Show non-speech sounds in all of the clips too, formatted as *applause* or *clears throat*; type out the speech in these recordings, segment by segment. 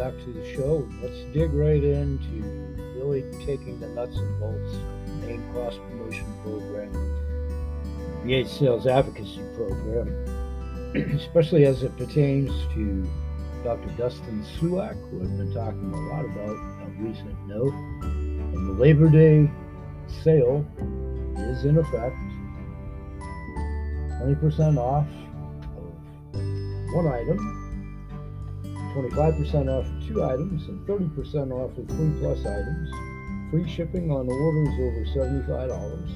back to the show. Let's dig right into really taking the nuts and bolts of the main cross promotion program, VA Sales Advocacy Program, *clears throat* especially as it pertains to Dr. Dustin Sulak, who I've been talking a lot about on recent note. And the Labor Day sale is in effect 20% off of one item 25% off of two items and 30% off of three plus items. Free shipping on orders over $75.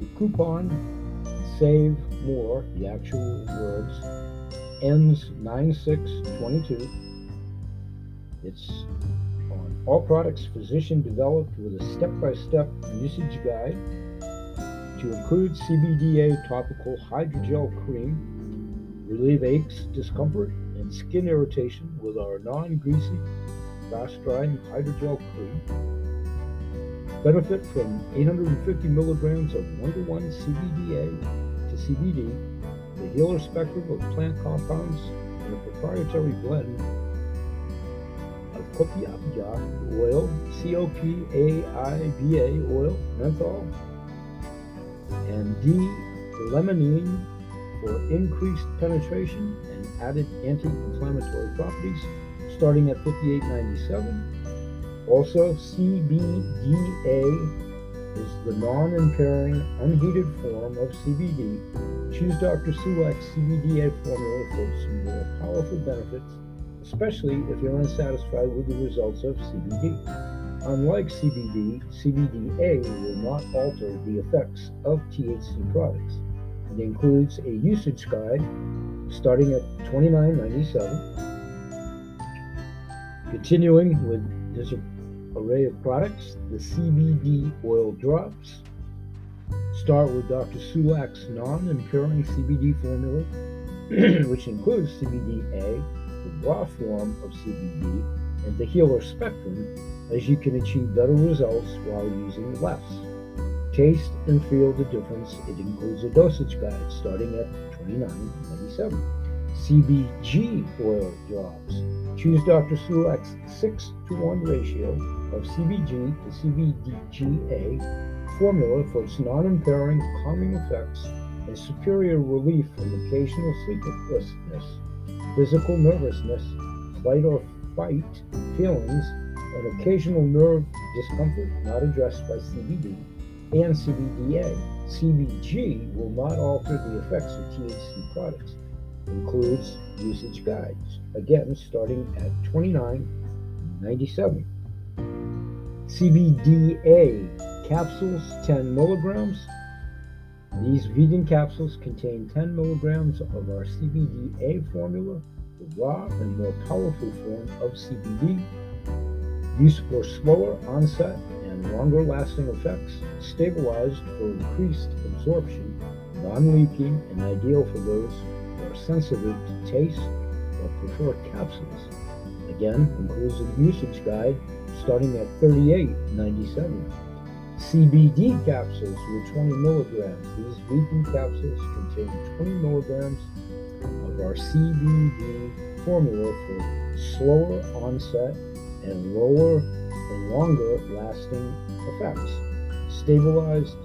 The coupon Save More, the actual words, ends 9622. It's on all products physician developed with a step by step usage guide to include CBDA topical hydrogel cream, relieve aches, discomfort, and skin irritation with our non-greasy, fast-drying hydrogel cream. Benefit from 850 milligrams of one-to-one CBDA to CBD, the healer spectrum of plant compounds, and a proprietary blend of copaiba oil, C-O-P-A-I-B-A oil, menthol, and D-limonene for increased penetration added anti-inflammatory properties starting at 58.97. Also, CBDA is the non-impairing unheated form of CBD. Choose Dr. Sulak's CBDA formula for some more powerful benefits, especially if you're unsatisfied with the results of CBD. Unlike CBD, CBDA will not alter the effects of THC products. It includes a usage guide starting at $29.97. Continuing with this array of products, the CBD oil drops. Start with Dr. Sulak's non impairing CBD formula, *clears throat* which includes CBDA, the raw form of CBD, and the healer spectrum, as you can achieve better results while using less. Taste and feel the difference. It includes a dosage guide starting at $29.97. CBG oil drops. Choose Dr. Sulak's 6 to 1 ratio of CBG to CBDGA formula for its non impairing calming effects and superior relief from occasional sleeplessness, physical nervousness, flight or fight feelings, and occasional nerve discomfort not addressed by CBD and CBDA. CBG will not alter the effects of THC products. Includes usage guides. Again, starting at $29.97. CBDA capsules 10 milligrams. These vegan capsules contain 10 milligrams of our CBDA formula, the raw and more powerful form of CBD. Use for slower onset and longer lasting effects, stabilized for increased absorption, non leaking, and ideal for those who are sensitive to taste or prefer capsules. Again, includes a usage guide starting at $38.97. CBD capsules with 20 milligrams. These vegan capsules contain 20 milligrams of our CBD formula for slower onset and lower and longer lasting effects. Stabilized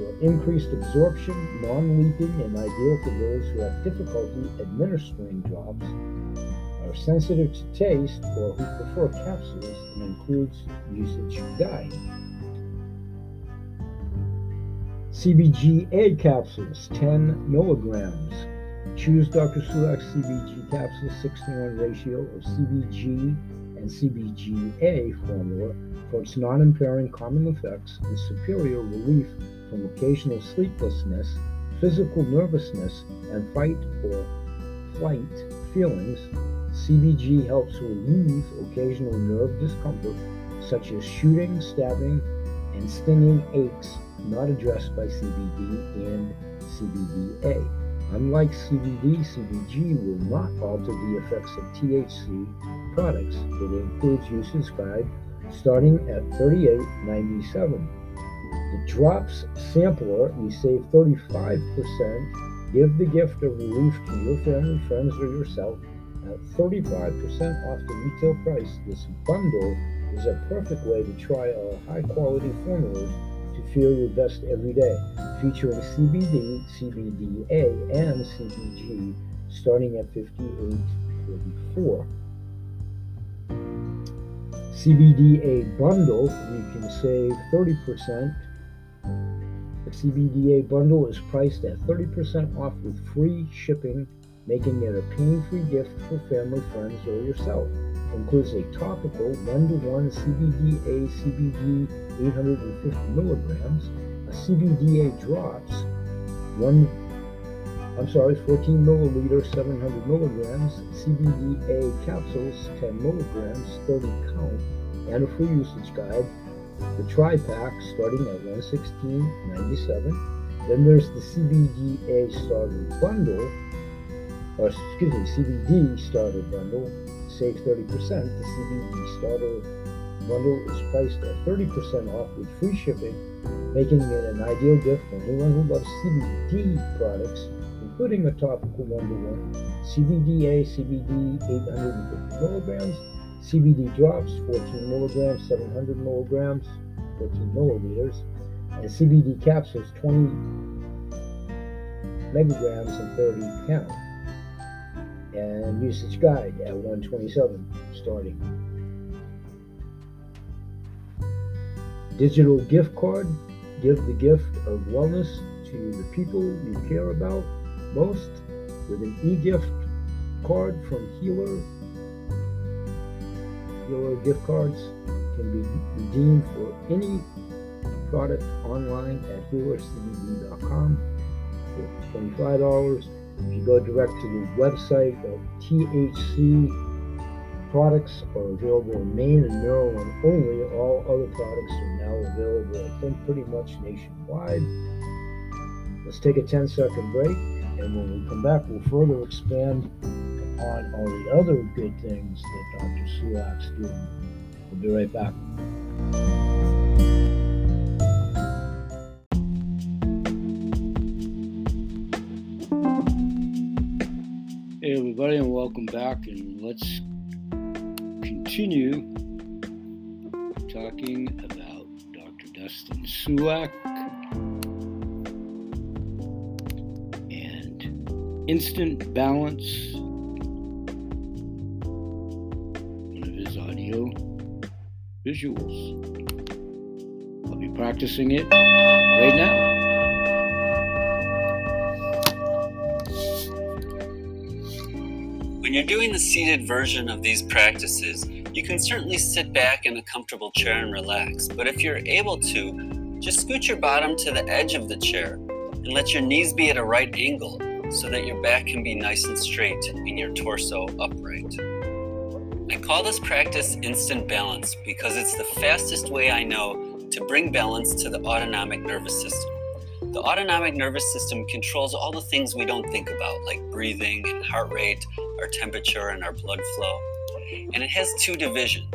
for increased absorption, non leaking, and ideal for those who have difficulty administering drops, are sensitive to taste, or who prefer capsules and includes usage guide. CBGA capsules, 10 milligrams. Choose Dr. Sulak's CBG capsules, 6 to 1 ratio of CBG and CBGA formula for its non impairing calming effects and superior relief from occasional sleeplessness, physical nervousness, and fight or flight feelings. CBG helps relieve occasional nerve discomfort, such as shooting, stabbing, and stinging aches not addressed by CBD and CBDA. Unlike CBD, CBG will not alter the effects of THC products. It includes usage guide starting at $38.97. The drops sampler, you save 35%. Give the gift of relief to your family, friends, or yourself. at 35% off the retail price. This bundle is a perfect way to try our high quality formulas to feel your best every day, featuring CBD, CBDA, and CBG starting at 58.44. CBDA bundle, you can save 30%. The CBDA bundle is priced at 30% off with free shipping, making it a pain free gift for family, friends, or yourself. Includes a topical 1 to 1 CBDA CBD 850 milligrams, a CBDA drops, 1 I'm sorry, 14 milliliter, 700 milligrams, CBDA capsules, 10 milligrams, 30 count, and a free usage guide. The tri pack starting at 116.97. Then there's the CBDA starter bundle, or excuse me, CBD starter bundle. Save 30%. The CBD starter bundle is priced at 30% off with free shipping, making it an ideal gift for anyone who loves CBD products including a topical one-to-one, CBDA, CBD 850 milligrams, CBD drops 14 milligrams, 700 milligrams, 14 milliliters, and CBD capsules 20 megagrams and 30 count. And usage guide at 127 starting. Digital gift card. Give the gift of wellness to the people you care about most with an e-gift card from Healer. Healer gift cards can be redeemed for any product online at healercbd.com for $25. If you go direct to the website of THC products are available in Maine and Maryland only. All other products are now available, I think, pretty much nationwide. Let's take a 10 second break. And when we come back, we'll further expand on all the other good things that Dr. Sulak's doing. We'll be right back. Everybody, and welcome back. And let's continue talking about Dr. Dustin Sulak and instant balance, one of his audio visuals. I'll be practicing it right now. When you're doing the seated version of these practices, you can certainly sit back in a comfortable chair and relax. But if you're able to, just scoot your bottom to the edge of the chair and let your knees be at a right angle so that your back can be nice and straight and your torso upright. I call this practice instant balance because it's the fastest way I know to bring balance to the autonomic nervous system. The autonomic nervous system controls all the things we don't think about, like breathing and heart rate, our temperature, and our blood flow. And it has two divisions.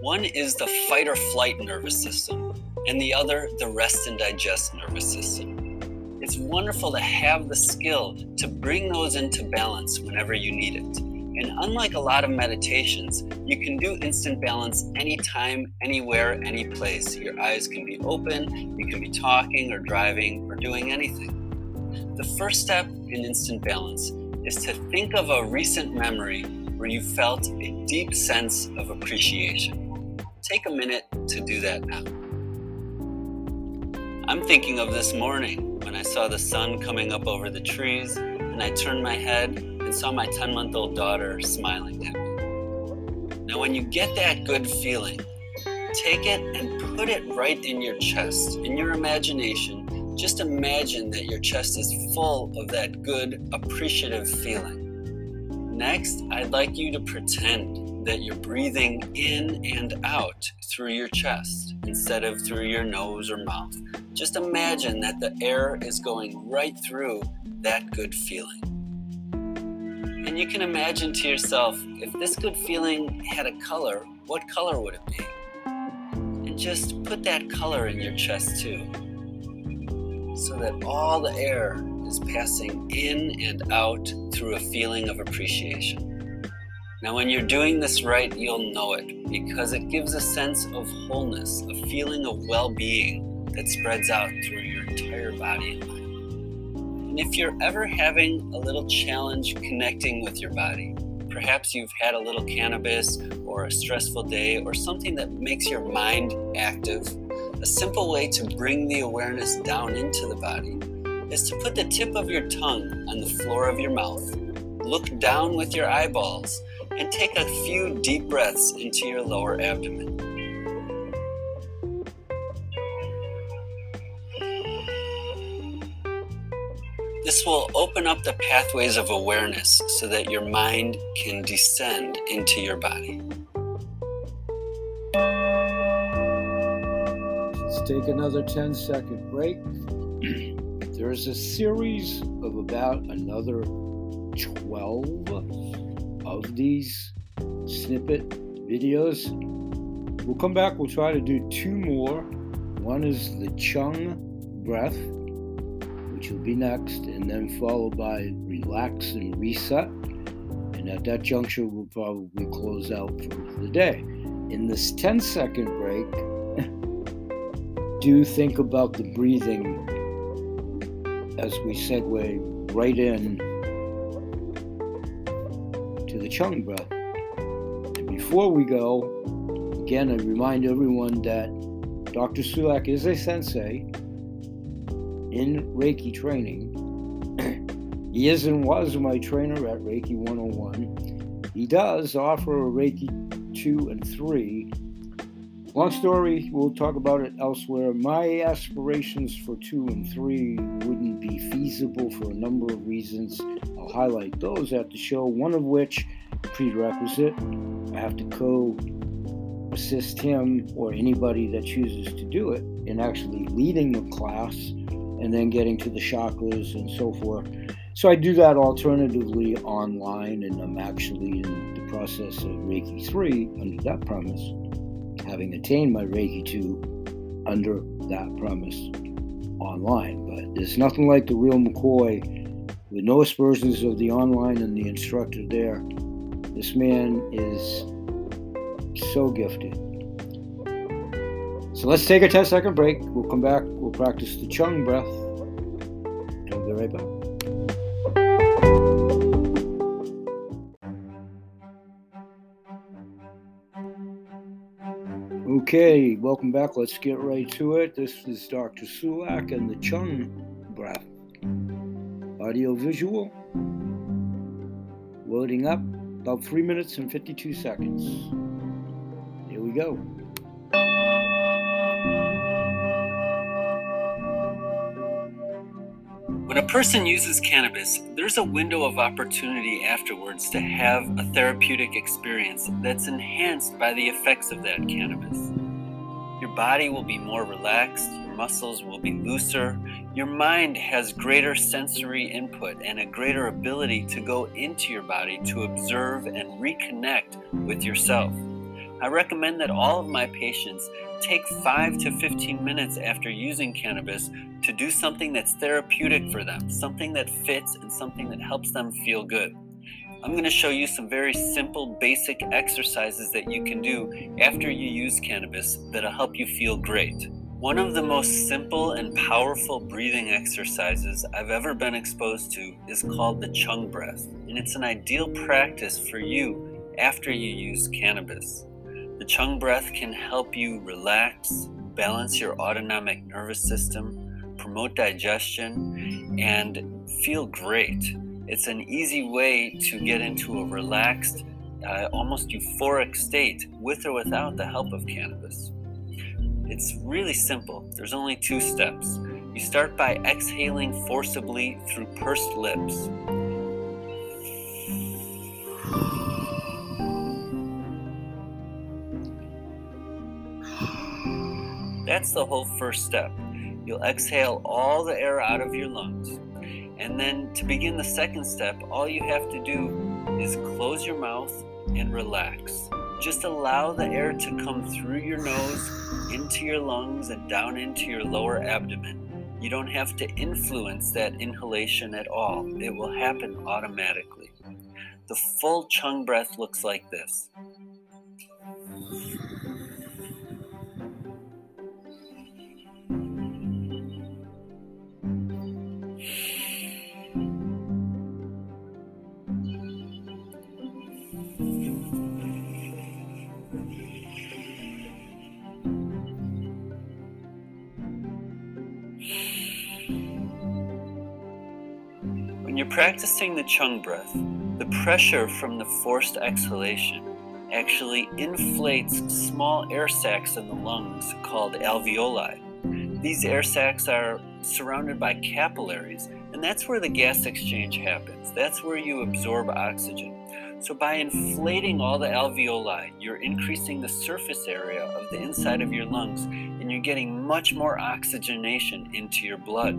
One is the fight or flight nervous system, and the other, the rest and digest nervous system. It's wonderful to have the skill to bring those into balance whenever you need it. And unlike a lot of meditations, you can do instant balance anytime, anywhere, any place. Your eyes can be open, you can be talking or driving or doing anything. The first step in instant balance is to think of a recent memory where you felt a deep sense of appreciation. Take a minute to do that now. I'm thinking of this morning when I saw the sun coming up over the trees, and I turned my head and saw my 10 month old daughter smiling at me. Now, when you get that good feeling, take it and put it right in your chest, in your imagination. Just imagine that your chest is full of that good, appreciative feeling. Next, I'd like you to pretend that you're breathing in and out through your chest instead of through your nose or mouth. Just imagine that the air is going right through that good feeling. And you can imagine to yourself if this good feeling had a color, what color would it be? And just put that color in your chest too, so that all the air is passing in and out through a feeling of appreciation. Now, when you're doing this right, you'll know it because it gives a sense of wholeness, a feeling of well being that spreads out through your entire body and mind. And if you're ever having a little challenge connecting with your body, perhaps you've had a little cannabis or a stressful day or something that makes your mind active, a simple way to bring the awareness down into the body is to put the tip of your tongue on the floor of your mouth, look down with your eyeballs, and take a few deep breaths into your lower abdomen. This will open up the pathways of awareness so that your mind can descend into your body. Take another 10 second break. *clears throat* there is a series of about another 12 of these snippet videos. We'll come back, we'll try to do two more. One is the Chung breath, which will be next, and then followed by relax and reset. And at that juncture, we'll probably close out for the day. In this 10 second break, do think about the breathing as we segue right in to the Chung breath. And before we go, again, I remind everyone that Dr. Sulak is a sensei in Reiki training. *clears throat* he is and was my trainer at Reiki 101. He does offer a Reiki 2 and 3 Long story, we'll talk about it elsewhere. My aspirations for two and three wouldn't be feasible for a number of reasons. I'll highlight those at the show, one of which, prerequisite, I have to co assist him or anybody that chooses to do it in actually leading the class and then getting to the chakras and so forth. So I do that alternatively online, and I'm actually in the process of Reiki 3 under that premise having attained my Reiki 2 under that premise online. But there's nothing like the real McCoy with no aspersions of the online and the instructor there. This man is so gifted. So let's take a 10 second break. We'll come back, we'll practice the Chung breath, and we'll be right back. Okay, welcome back. Let's get right to it. This is Dr. Sulak and the Chung breath. Audio visual. Loading up about 3 minutes and 52 seconds. Here we go. When a person uses cannabis, there's a window of opportunity afterwards to have a therapeutic experience that's enhanced by the effects of that cannabis. Your body will be more relaxed, your muscles will be looser, your mind has greater sensory input and a greater ability to go into your body to observe and reconnect with yourself. I recommend that all of my patients take 5 to 15 minutes after using cannabis to do something that's therapeutic for them, something that fits and something that helps them feel good. I'm going to show you some very simple, basic exercises that you can do after you use cannabis that'll help you feel great. One of the most simple and powerful breathing exercises I've ever been exposed to is called the Chung breath, and it's an ideal practice for you after you use cannabis. The Chung breath can help you relax, balance your autonomic nervous system, promote digestion, and feel great. It's an easy way to get into a relaxed, uh, almost euphoric state with or without the help of cannabis. It's really simple. There's only two steps. You start by exhaling forcibly through pursed lips. That's the whole first step. You'll exhale all the air out of your lungs. And then to begin the second step, all you have to do is close your mouth and relax. Just allow the air to come through your nose, into your lungs, and down into your lower abdomen. You don't have to influence that inhalation at all, it will happen automatically. the full chung breath looks like this. Practicing the chung breath, the pressure from the forced exhalation actually inflates small air sacs in the lungs called alveoli. These air sacs are surrounded by capillaries, and that's where the gas exchange happens. That's where you absorb oxygen. So, by inflating all the alveoli, you're increasing the surface area of the inside of your lungs and you're getting much more oxygenation into your blood.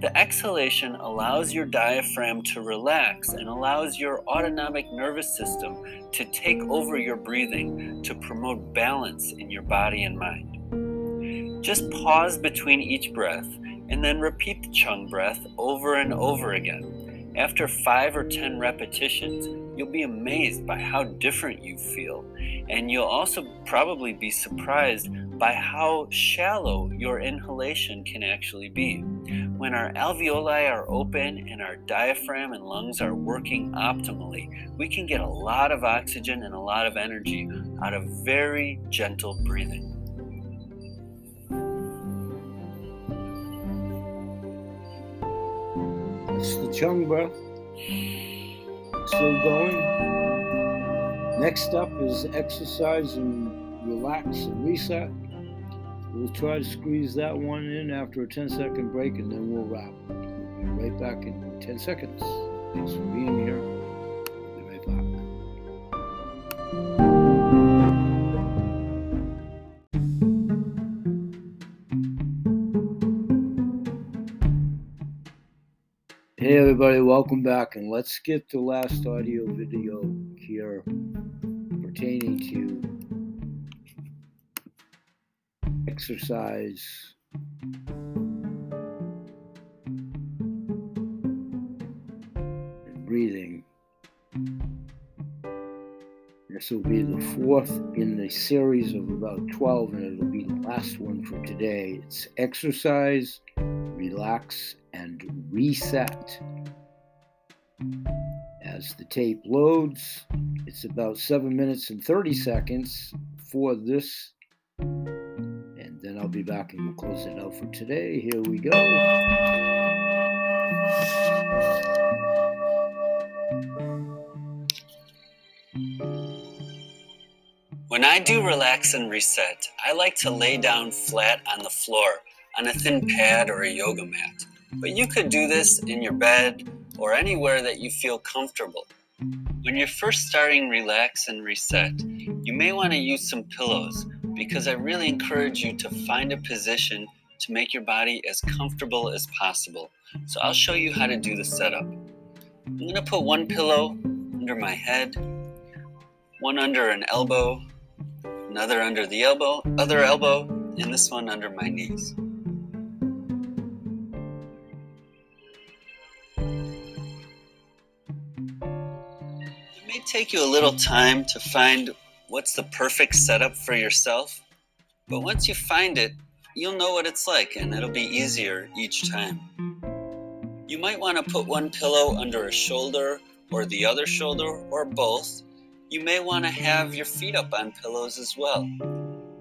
The exhalation allows your diaphragm to relax and allows your autonomic nervous system to take over your breathing to promote balance in your body and mind. Just pause between each breath and then repeat the chung breath over and over again. After five or ten repetitions, you'll be amazed by how different you feel, and you'll also probably be surprised by how shallow your inhalation can actually be. When our alveoli are open and our diaphragm and lungs are working optimally, we can get a lot of oxygen and a lot of energy out of very gentle breathing. It's the chung breath. Still going. Next up is exercise and relax and reset. We'll try to squeeze that one in after a 10 second break and then we'll wrap. We'll right back in 10 seconds. Thanks for being here. Welcome back and let's get the last audio video here pertaining to exercise and breathing. This will be the fourth in the series of about 12, and it'll be the last one for today. It's exercise, relax, and reset. As the tape loads, it's about 7 minutes and 30 seconds for this and then I'll be back and we'll close it out for today. Here we go. When I do relax and reset, I like to lay down flat on the floor on a thin pad or a yoga mat. But you could do this in your bed or anywhere that you feel comfortable. When you're first starting relax and reset, you may want to use some pillows because I really encourage you to find a position to make your body as comfortable as possible. So I'll show you how to do the setup. I'm going to put one pillow under my head, one under an elbow, another under the elbow, other elbow, and this one under my knees. May take you a little time to find what's the perfect setup for yourself, but once you find it, you'll know what it's like and it'll be easier each time. You might want to put one pillow under a shoulder or the other shoulder or both. You may want to have your feet up on pillows as well.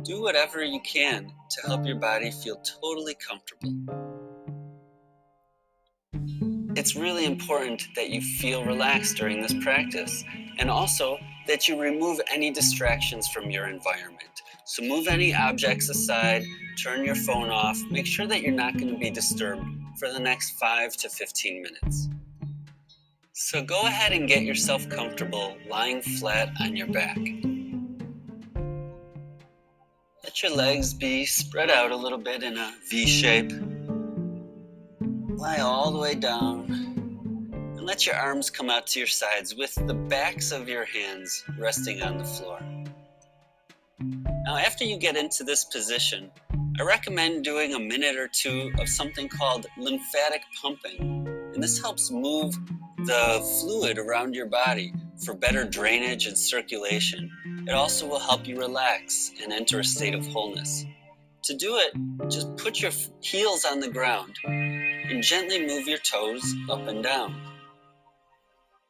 Do whatever you can to help your body feel totally comfortable. It's really important that you feel relaxed during this practice and also that you remove any distractions from your environment. So move any objects aside, turn your phone off, make sure that you're not going to be disturbed for the next 5 to 15 minutes. So go ahead and get yourself comfortable lying flat on your back. Let your legs be spread out a little bit in a V shape. Lie all the way down and let your arms come out to your sides with the backs of your hands resting on the floor. Now, after you get into this position, I recommend doing a minute or two of something called lymphatic pumping. And this helps move the fluid around your body for better drainage and circulation. It also will help you relax and enter a state of wholeness. To do it, just put your heels on the ground and gently move your toes up and down.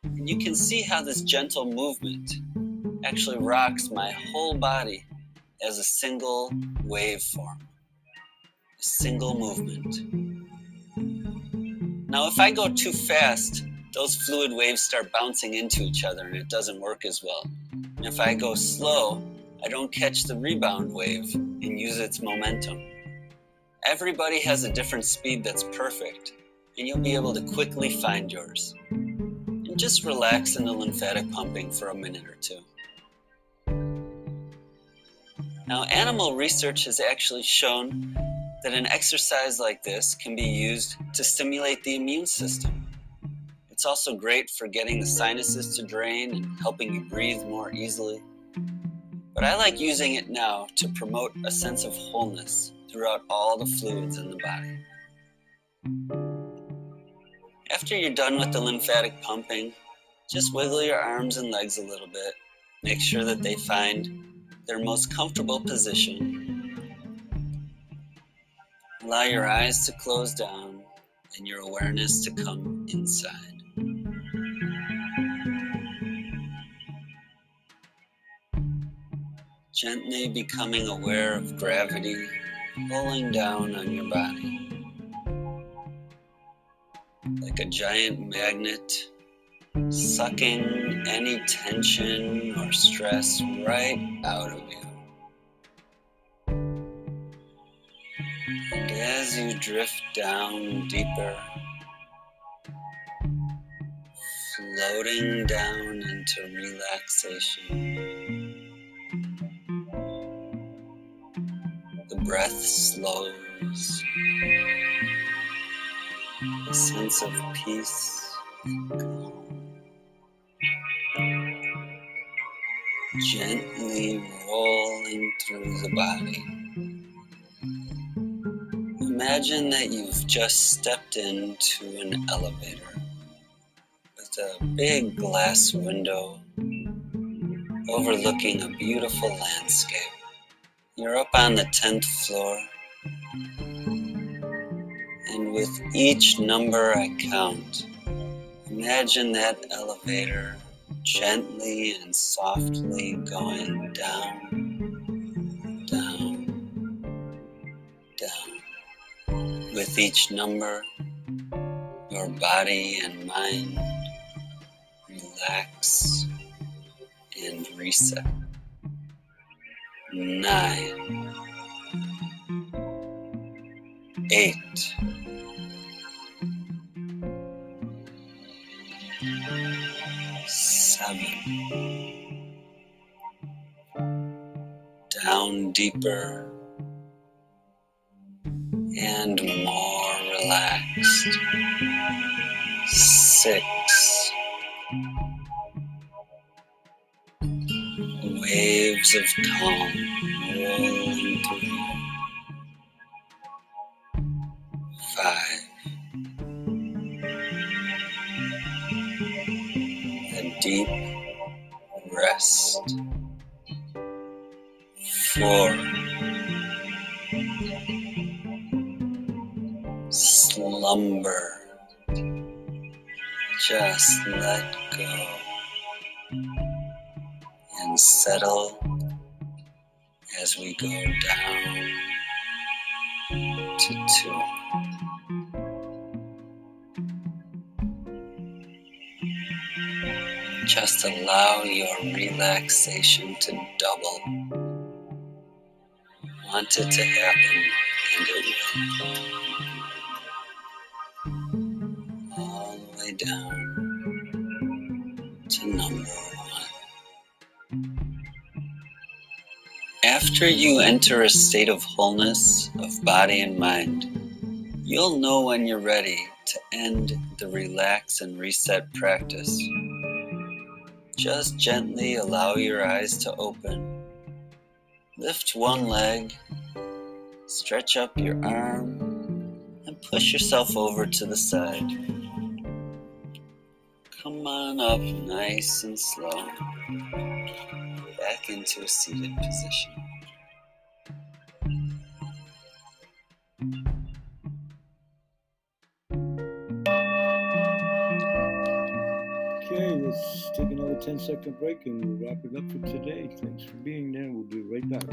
And you can see how this gentle movement actually rocks my whole body as a single waveform, a single movement. Now, if I go too fast, those fluid waves start bouncing into each other and it doesn't work as well. And if I go slow, I don't catch the rebound wave and use its momentum. Everybody has a different speed that's perfect, and you'll be able to quickly find yours. And just relax in the lymphatic pumping for a minute or two. Now, animal research has actually shown that an exercise like this can be used to stimulate the immune system. It's also great for getting the sinuses to drain and helping you breathe more easily. But I like using it now to promote a sense of wholeness throughout all the fluids in the body. After you're done with the lymphatic pumping, just wiggle your arms and legs a little bit. Make sure that they find their most comfortable position. Allow your eyes to close down and your awareness to come inside. gently becoming aware of gravity pulling down on your body. Like a giant magnet, sucking any tension or stress right out of you. And as you drift down deeper, floating down into relaxation. Breath slows. A sense of peace Gently rolling through the body. Imagine that you've just stepped into an elevator with a big glass window overlooking a beautiful landscape. You're up on the 10th floor. And with each number I count, imagine that elevator gently and softly going down, down, down. With each number, your body and mind relax and reset nine, eight, seven, down deeper and more relaxed, six, waves of calm rolling through. Five. A deep rest. Four. Slumber. Just let go settle as we go down to two. Just allow your relaxation to double. Want it to happen, and it will. After you enter a state of wholeness of body and mind, you'll know when you're ready to end the relax and reset practice. Just gently allow your eyes to open. Lift one leg, stretch up your arm, and push yourself over to the side. come on up nice and slow. Back into a seated position. 10 second break and we'll wrap it up for today. Thanks for being there. We'll be right back.